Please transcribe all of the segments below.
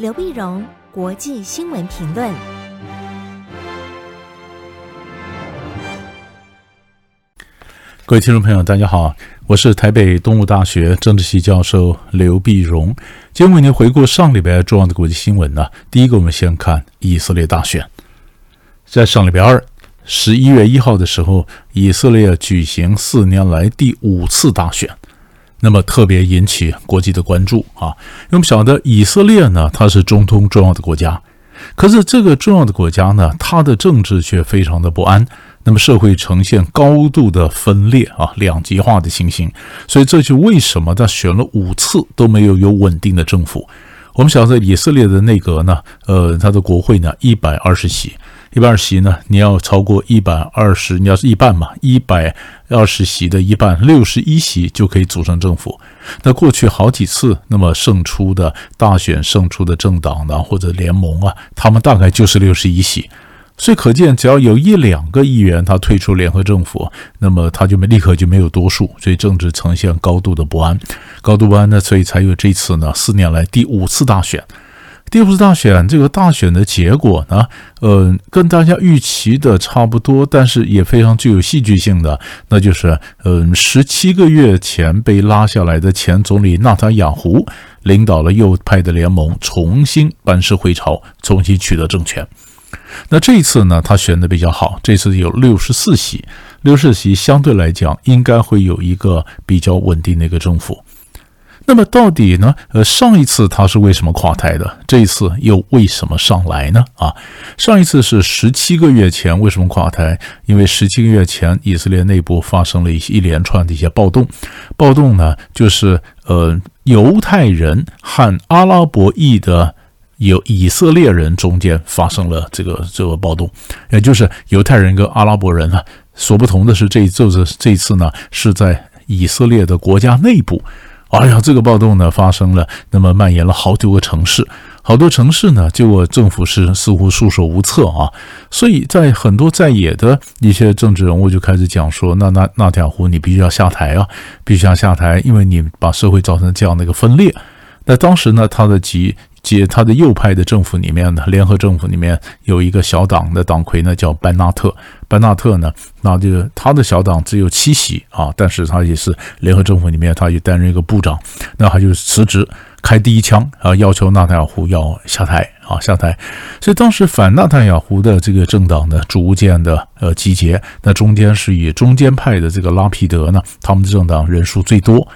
刘碧荣，国际新闻评论。各位听众朋友，大家好，我是台北东吴大学政治系教授刘碧荣。今天为您回顾上礼拜重要的国际新闻呢。第一个，我们先看以色列大选，在上礼拜二，十一月一号的时候，以色列举行四年来第五次大选。那么特别引起国际的关注啊，因为我们晓得以色列呢，它是中东重要的国家，可是这个重要的国家呢，它的政治却非常的不安，那么社会呈现高度的分裂啊，两极化的情形，所以这就为什么他选了五次都没有有稳定的政府。我们晓得以色列的内阁呢，呃，它的国会呢，一百二十席。一百二十席呢，你要超过一百二十，你要是一半嘛，一百二十席的一半，六十一席就可以组成政府。那过去好几次，那么胜出的大选胜出的政党呢，或者联盟啊，他们大概就是六十一席。所以可见，只要有一两个议员他退出联合政府，那么他就没立刻就没有多数，所以政治呈现高度的不安，高度不安呢，所以才有这次呢，四年来第五次大选。第五次大选，这个大选的结果呢，呃，跟大家预期的差不多，但是也非常具有戏剧性的，那就是，嗯、呃，十七个月前被拉下来的前总理纳塔雅胡领导了右派的联盟，重新班师回朝，重新取得政权。那这一次呢，他选的比较好，这次有六十四席，六十四席相对来讲应该会有一个比较稳定的一个政府。那么到底呢？呃，上一次他是为什么垮台的？这一次又为什么上来呢？啊，上一次是十七个月前，为什么垮台？因为十七个月前以色列内部发生了一些一连串的一些暴动，暴动呢，就是呃犹太人和阿拉伯裔的有以色列人中间发生了这个这个暴动，也就是犹太人跟阿拉伯人啊，所不同的是，这一就是这次呢是在以色列的国家内部。哎呀，这个暴动呢发生了，那么蔓延了好几个城市，好多城市呢，结果政府是似乎束手无策啊，所以在很多在野的一些政治人物就开始讲说，那那那条湖你必须要下台啊，必须要下台，因为你把社会造成这样的一个分裂。那当时呢，他的集。接他的右派的政府里面呢，联合政府里面有一个小党的党魁呢，叫班纳特。班纳特呢，那就他的小党只有七席啊，但是他也是联合政府里面，他也担任一个部长。那他就辞职，开第一枪啊，要求纳塔尔胡要下台啊，下台。所以当时反纳塔尔胡的这个政党呢，逐渐的呃集结。那中间是以中间派的这个拉皮德呢，他们的政党人数最多。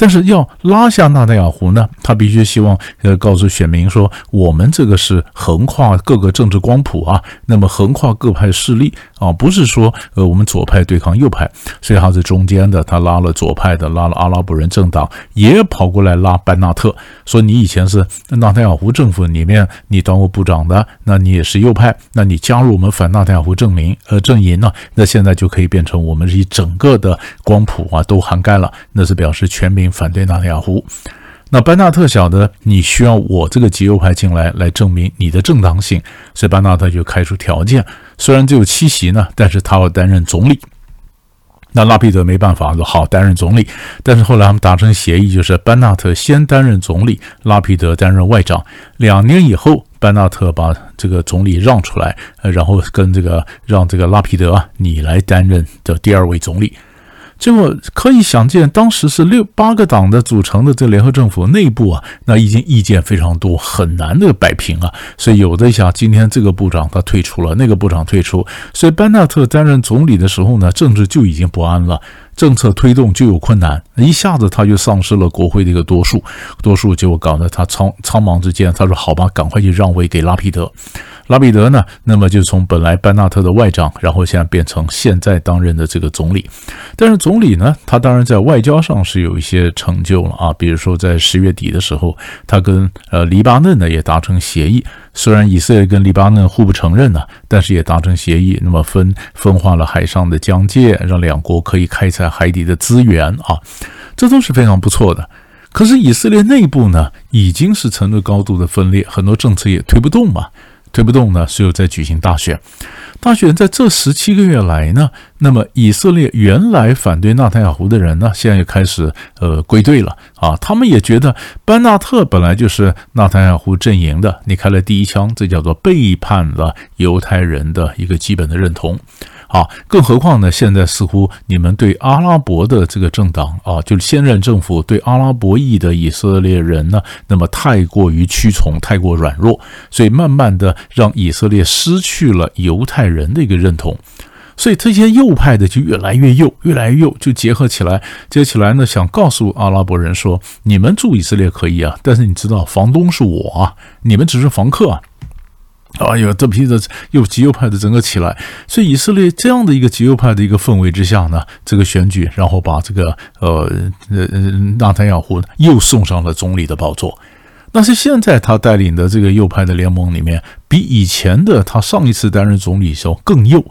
但是要拉下纳达尔湖呢，他必须希望呃告诉选民说，我们这个是横跨各个政治光谱啊，那么横跨各派势力啊，不是说呃我们左派对抗右派，所以他是中间的，他拉了左派的，拉了阿拉伯人政党，也跑过来拉班纳特，说你以前是纳坦雅胡政府里面你当过部长的，那你也是右派，那你加入我们反纳坦雅胡阵营呃阵营呢，那现在就可以变成我们是一整个的光谱啊都涵盖了，那是表示全民。反对纳坦雅胡，那班纳特晓得你需要我这个极右派进来，来证明你的正当性，所以班纳特就开出条件，虽然只有七席呢，但是他要担任总理。那拉皮德没办法，说好担任总理，但是后来他们达成协议，就是班纳特先担任总理，拉皮德担任外长。两年以后，班纳特把这个总理让出来，呃然后跟这个让这个拉皮德啊，你来担任的第二位总理。结果可以想见，当时是六八个党的组成的这联合政府内部啊，那已经意见非常多，很难的摆平啊。所以有的想，今天这个部长他退出了，那个部长退出，所以班纳特担任总理的时候呢，政治就已经不安了，政策推动就有困难，一下子他就丧失了国会的一个多数，多数结果搞得他仓仓忙之间，他说好吧，赶快去让位给拉皮德。拉皮德呢，那么就从本来班纳特的外长，然后现在变成现在当任的这个总理。但是总理呢，他当然在外交上是有一些成就了啊，比如说在十月底的时候，他跟呃黎巴嫩呢也达成协议。虽然以色列跟黎巴嫩互不承认呢，但是也达成协议，那么分分化了海上的疆界，让两国可以开采海底的资源啊，这都是非常不错的。可是以色列内部呢，已经是成了高度的分裂，很多政策也推不动嘛。推不动呢，所以再举行大选。大选在这十七个月来呢，那么以色列原来反对纳坦雅胡的人呢，现在又开始呃归队了啊。他们也觉得班纳特本来就是纳坦雅胡阵营的，你开了第一枪，这叫做背叛了犹太人的一个基本的认同。好，更何况呢？现在似乎你们对阿拉伯的这个政党啊，就是现任政府对阿拉伯裔的以色列人呢，那么太过于屈从，太过软弱，所以慢慢的让以色列失去了犹太人的一个认同，所以这些右派的就越来越右，越来越右，就结合起来，结合起来呢，想告诉阿拉伯人说：你们住以色列可以啊，但是你知道房东是我啊，你们只是房客啊。哎呦这批的又极右派的整个起来，所以以色列这样的一个极右派的一个氛围之下呢，这个选举，然后把这个呃呃纳坦雅胡又送上了总理的宝座。但是现在他带领的这个右派的联盟里面，比以前的他上一次担任总理时候更右。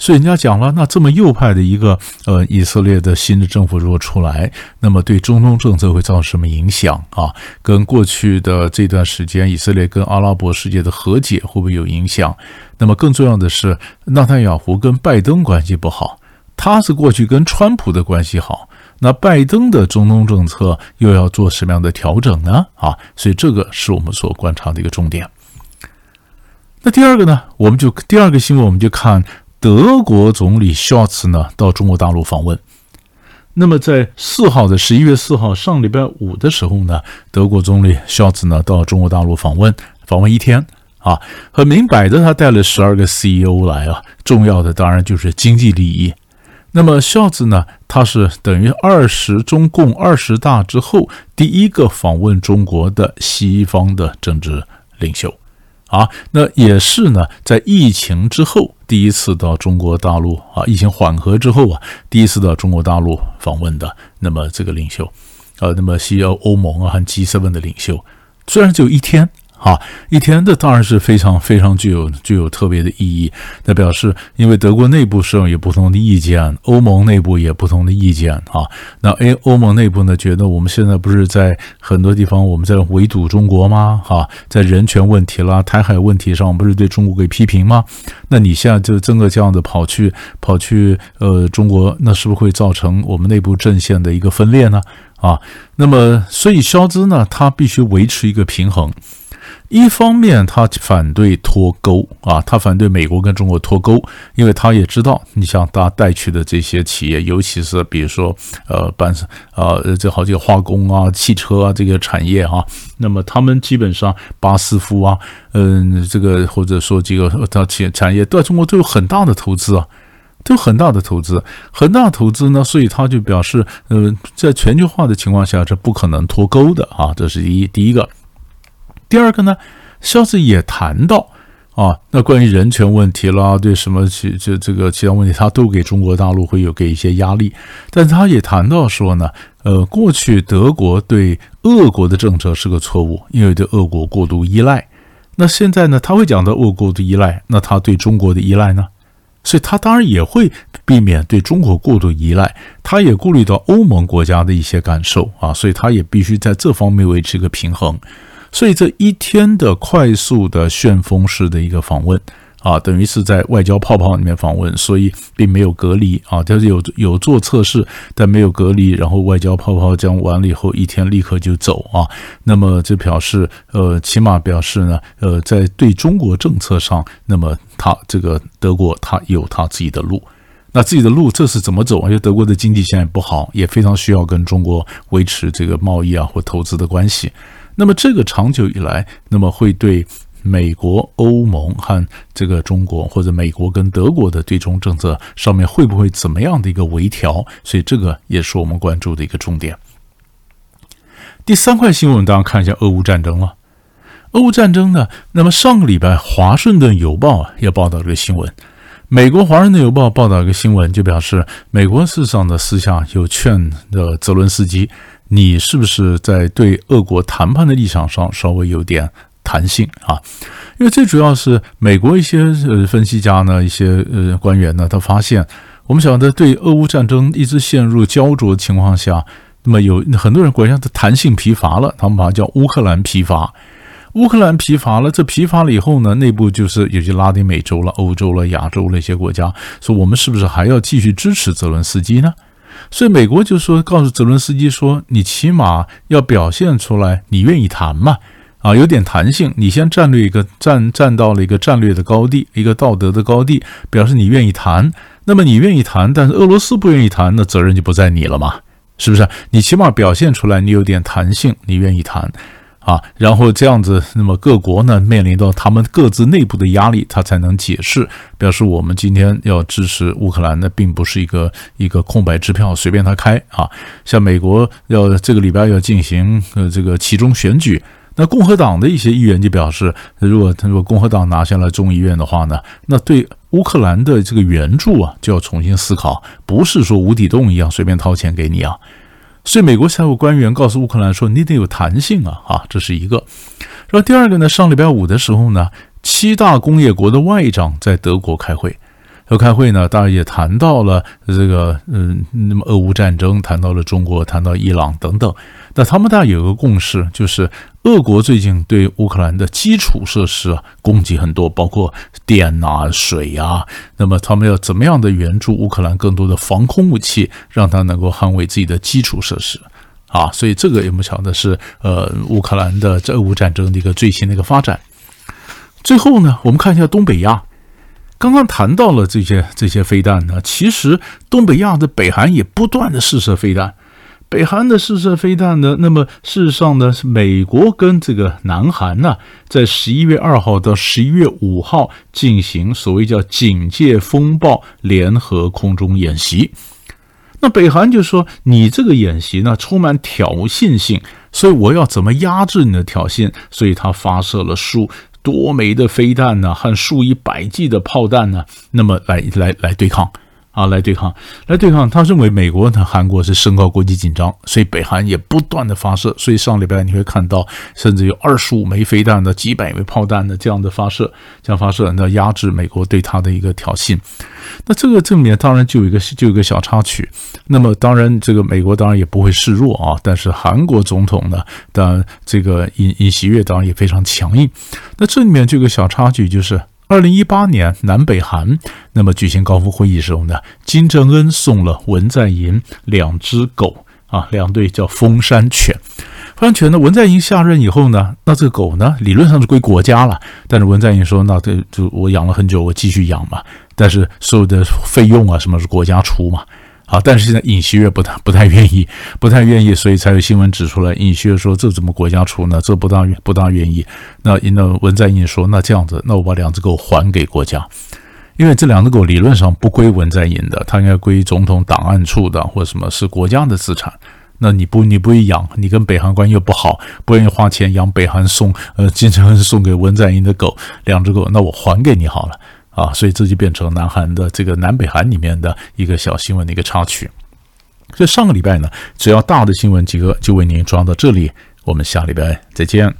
所以人家讲了，那这么右派的一个呃以色列的新的政府如果出来，那么对中东政策会造成什么影响啊？跟过去的这段时间以色列跟阿拉伯世界的和解会不会有影响？那么更重要的是，纳坦雅胡跟拜登关系不好，他是过去跟川普的关系好，那拜登的中东政策又要做什么样的调整呢？啊，所以这个是我们所观察的一个重点。那第二个呢，我们就第二个新闻，我们就看。德国总理肖茨呢到中国大陆访问，那么在四号的十一月四号上礼拜五的时候呢，德国总理肖茨呢到中国大陆访问，访问一天啊，很明摆着他带了十二个 CEO 来啊，重要的当然就是经济利益。那么肖兹呢，他是等于二十中共二十大之后第一个访问中国的西方的政治领袖。啊，那也是呢，在疫情之后第一次到中国大陆啊，疫情缓和之后啊，第一次到中国大陆访问的。那么这个领袖，呃，那么西欧欧盟啊和 G7 的领袖，虽然只有一天。好，一天这当然是非常非常具有具有特别的意义。那表示，因为德国内部是有不同的意见，欧盟内部也不同的意见啊。那诶，欧盟内部呢，觉得我们现在不是在很多地方我们在围堵中国吗？哈，在人权问题啦、台海问题上，不是对中国给批评吗？那你现在就整个这样的跑去跑去呃中国，那是不是会造成我们内部阵线的一个分裂呢？啊，那么所以肖兹呢，他必须维持一个平衡。一方面，他反对脱钩啊，他反对美国跟中国脱钩，因为他也知道，你像他带去的这些企业，尤其是比如说呃，办呃，这好几个化工啊、汽车啊这个产业、啊，那么他们基本上巴斯夫啊，嗯，这个或者说这个他企产业在中国都有很大的投资啊，都有很大的投资，很大投资呢，所以他就表示，呃，在全球化的情况下，这不可能脱钩的啊，这是一第一个。第二个呢，肖斯也谈到啊，那关于人权问题啦，对什么其这这个其他问题，他都给中国大陆会有给一些压力。但他也谈到说呢，呃，过去德国对俄国的政策是个错误，因为对俄国过度依赖。那现在呢，他会讲到俄国的依赖，那他对中国的依赖呢？所以他当然也会避免对中国过度依赖，他也顾虑到欧盟国家的一些感受啊，所以他也必须在这方面维持一个平衡。所以这一天的快速的旋风式的一个访问啊，等于是在外交泡泡里面访问，所以并没有隔离啊，就是有有做测试，但没有隔离，然后外交泡泡讲完了以后，一天立刻就走啊。那么这表示，呃，起码表示呢，呃，在对中国政策上，那么他这个德国他有他自己的路，那自己的路这是怎么走？因为德国的经济现在不好，也非常需要跟中国维持这个贸易啊或投资的关系。那么这个长久以来，那么会对美国、欧盟和这个中国，或者美国跟德国的对中政策上面会不会怎么样的一个微调？所以这个也是我们关注的一个重点。第三块新闻，大家看一下俄乌战争了。俄乌战争呢，那么上个礼拜《华盛顿邮报》啊也报道这个新闻，美国《华盛顿邮报》报道一个新闻，就表示美国事实上的私下有劝的泽伦斯基。你是不是在对俄国谈判的立场上稍微有点弹性啊？因为最主要是美国一些呃分析家呢，一些呃官员呢，他发现我们晓得对俄乌战争一直陷入焦灼的情况下，那么有很多人国家的弹性疲乏了，他们把它叫乌克兰疲乏。乌克兰疲乏了，这疲乏了以后呢，内部就是有些拉丁美洲了、欧洲了、亚洲了一些国家说，我们是不是还要继续支持泽伦斯基呢？所以美国就说，告诉泽伦斯基说，你起码要表现出来，你愿意谈嘛，啊，有点弹性，你先战略一个站站到了一个战略的高地，一个道德的高地，表示你愿意谈。那么你愿意谈，但是俄罗斯不愿意谈，那责任就不在你了嘛，是不是？你起码表现出来，你有点弹性，你愿意谈。啊，然后这样子，那么各国呢面临到他们各自内部的压力，他才能解释，表示我们今天要支持乌克兰，那并不是一个一个空白支票，随便他开啊。像美国要这个礼拜要进行呃这个其中选举，那共和党的一些议员就表示，如果他如果共和党拿下了众议院的话呢，那对乌克兰的这个援助啊就要重新思考，不是说无底洞一样随便掏钱给你啊。所以，美国财务官员告诉乌克兰说：“你得有弹性啊！”啊，这是一个。然后第二个呢，上礼拜五的时候呢，七大工业国的外长在德国开会。要开会呢，当然也谈到了这个，嗯，那么俄乌战争，谈到了中国，谈到伊朗等等。那他们大概有个共识，就是俄国最近对乌克兰的基础设施啊攻击很多，包括电啊、水啊。那么他们要怎么样的援助乌克兰更多的防空武器，让他能够捍卫自己的基础设施啊？所以这个也不晓得是呃乌克兰的这俄乌战争的一个最新的一个发展。最后呢，我们看一下东北亚。刚刚谈到了这些这些飞弹呢，其实东北亚的北韩也不断的试射飞弹。北韩的试射飞弹呢，那么事实上呢，是美国跟这个南韩呢，在十一月二号到十一月五号进行所谓叫“警戒风暴”联合空中演习。那北韩就说：“你这个演习呢，充满挑衅性，所以我要怎么压制你的挑衅？所以他发射了数。”多枚的飞弹呢，和数以百计的炮弹呢，那么来来来对抗啊，来对抗，来对抗。他认为美国和韩国是升高国际紧张，所以北韩也不断的发射。所以上礼拜你会看到，甚至有二十五枚飞弹的、几百枚炮弹的这样的发射，这样发射，那压制美国对他的一个挑衅。那这个正面当然就有一个就有一个小插曲。那么当然，这个美国当然也不会示弱啊。但是韩国总统呢，当这个尹尹锡悦当然也非常强硬。那这里面就有个小插曲，就是二零一八年南北韩那么举行高峰会议时候呢，金正恩送了文在寅两只狗啊，两对叫封山犬。封山犬呢，文在寅下任以后呢，那这个狗呢，理论上是归国家了。但是文在寅说，那这就我养了很久，我继续养嘛。但是所有的费用啊，什么是国家出嘛？啊，但是现在尹锡悦不太不太愿意，不太愿意，所以才有新闻指出来，尹锡悦说这怎么国家出呢？这不大不大愿意。那那文在寅说，那这样子，那我把两只狗还给国家，因为这两只狗理论上不归文在寅的，它应该归总统档案处的，或者什么是国家的资产。那你不你不会养，你跟北韩关系又不好，不愿意花钱养北韩送呃金正恩送给文在寅的狗两只狗，那我还给你好了。啊，所以这就变成南韩的这个南北韩里面的一个小新闻的一个插曲。所以上个礼拜呢，只要大的新闻几个就为您装到这里，我们下礼拜再见。